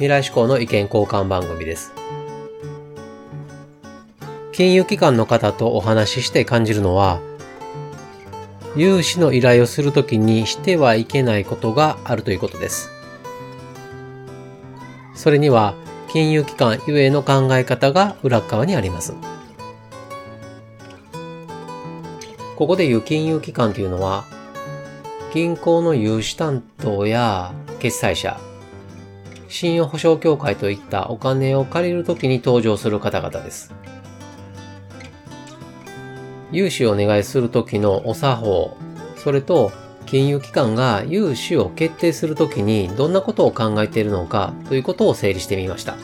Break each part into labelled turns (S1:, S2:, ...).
S1: 未来志向の意見交換番組です金融機関の方とお話しして感じるのは、融資の依頼をするときにしてはいけないことがあるということです。それには、金融機関ゆえの考え方が裏側にあります。ここでいう金融機関というのは、銀行の融資担当や決済者、信用保証協会といったお金を借りるときに登場する方々です。融資をお願いするときのお作法、それと金融機関が融資を決定するときにどんなことを考えているのかということを整理してみました。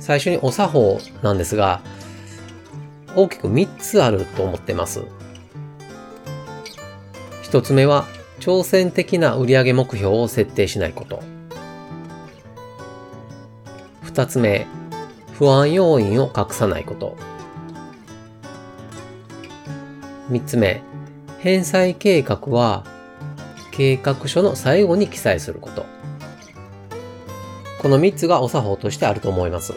S1: 最初にお作法なんですが、大きく3つあると思ってます。1つ目は、挑戦的な売上目標を設定しないこと。2つ目、不安要因を隠さないこと。3つ目、返済計画は計画書の最後に記載すること。この3つがお作法としてあると思います。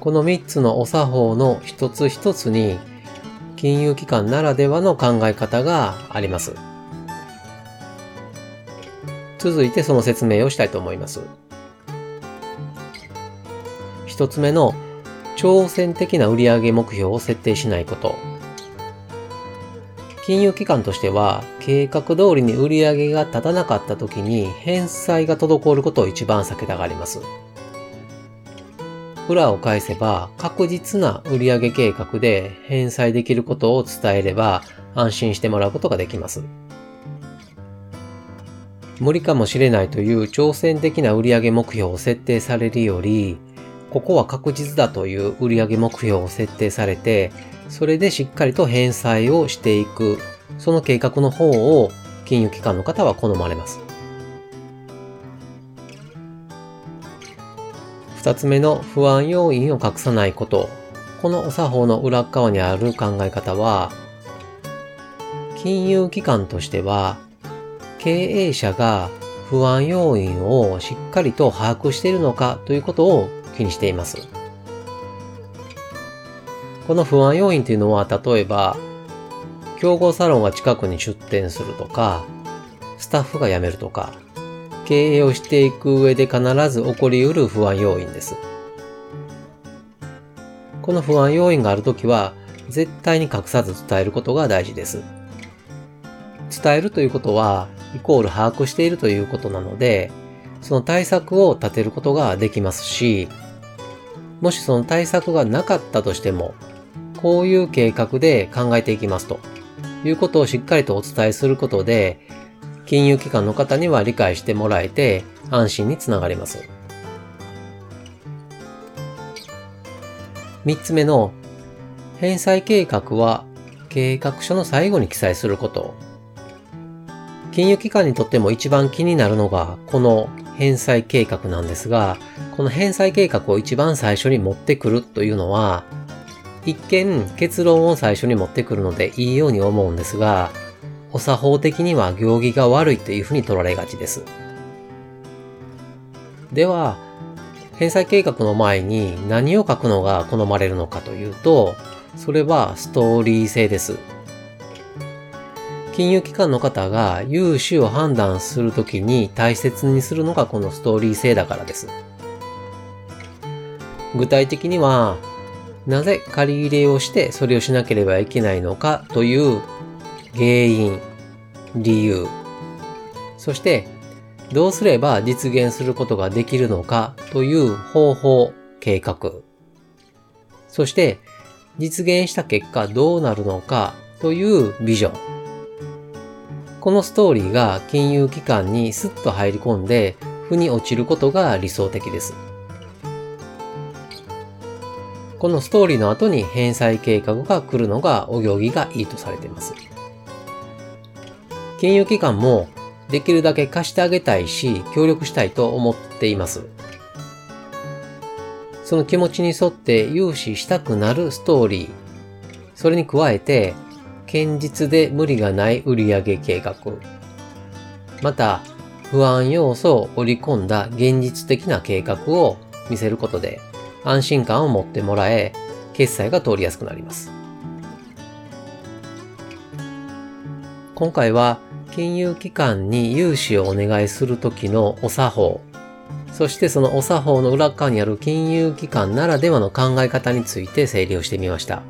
S1: この3つのお作法の一つ一つに金融機関ならではの考え方があります。続いてその説明をしたいと思います。一つ目の挑戦的な売上目標を設定しないこと。金融機関としては、計画通りに売上が立たなかった時に返済が滞ることを一番避けたがります。裏を返せば、確実な売上計画で返済できることを伝えれば、安心してもらうことができます。無理かもしれないという挑戦的な売上目標を設定されるより、ここは確実だという売上目標を設定されて、それでしっかりと返済をしていく、その計画の方を金融機関の方は好まれます。二つ目の不安要因を隠さないこと。このお作法の裏側にある考え方は、金融機関としては、経営者が不安要因をしっかりと把握しているのかということを気にしています。この不安要因というのは、例えば、競合サロンが近くに出店するとか、スタッフが辞めるとか、経営をしていく上で必ず起こり得る不安要因です。この不安要因があるときは、絶対に隠さず伝えることが大事です。伝えるということは、イコール把握しているということなので、その対策を立てることができますし、もしその対策がなかったとしても、こういう計画で考えていきますということをしっかりとお伝えすることで、金融機関の方には理解してもらえて安心につながります。三つ目の返済計画は計画書の最後に記載すること。金融機関にとっても一番気になるのがこの返済計画なんですが、この返済計画を一番最初に持ってくるというのは、一見結論を最初に持ってくるのでいいように思うんですが、お作法的には行儀が悪いというふうに取られがちです。では、返済計画の前に何を書くのが好まれるのかというと、それはストーリー性です。金融機関の方が融資を判断するときに大切にするのがこのストーリー性だからです。具体的には、なぜ借り入れをしてそれをしなければいけないのかという原因、理由、そしてどうすれば実現することができるのかという方法、計画、そして実現した結果どうなるのかというビジョン、このストーリーが金融機関にスッと入り込んで、負に落ちることが理想的です。このストーリーの後に返済計画が来るのがお行儀がいいとされています。金融機関もできるだけ貸してあげたいし、協力したいと思っています。その気持ちに沿って融資したくなるストーリー。それに加えて、堅実で無理がない売上計画。また、不安要素を織り込んだ現実的な計画を見せることで安心感を持ってもらえ、決済が通りやすくなります。今回は金融機関に融資をお願いするときのお作法、そしてそのお作法の裏側にある金融機関ならではの考え方について整理をしてみました。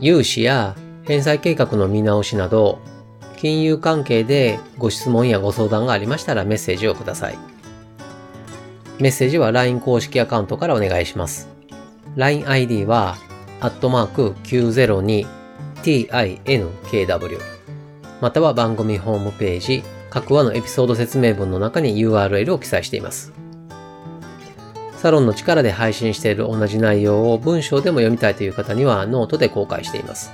S1: 融資や返済計画の見直しなど、金融関係でご質問やご相談がありましたらメッセージをください。メッセージは LINE 公式アカウントからお願いします。LINEID は、アットマーク 902tinkw または番組ホームページ各話のエピソード説明文の中に URL を記載しています。サロンの力で配信している同じ内容を文章でも読みたいという方にはノートで公開しています。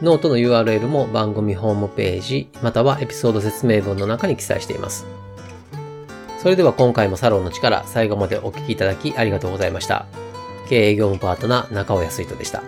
S1: ノートの URL も番組ホームページ、またはエピソード説明文の中に記載しています。それでは今回もサロンの力、最後までお聴きいただきありがとうございました。経営業務パートナー中尾康人でした。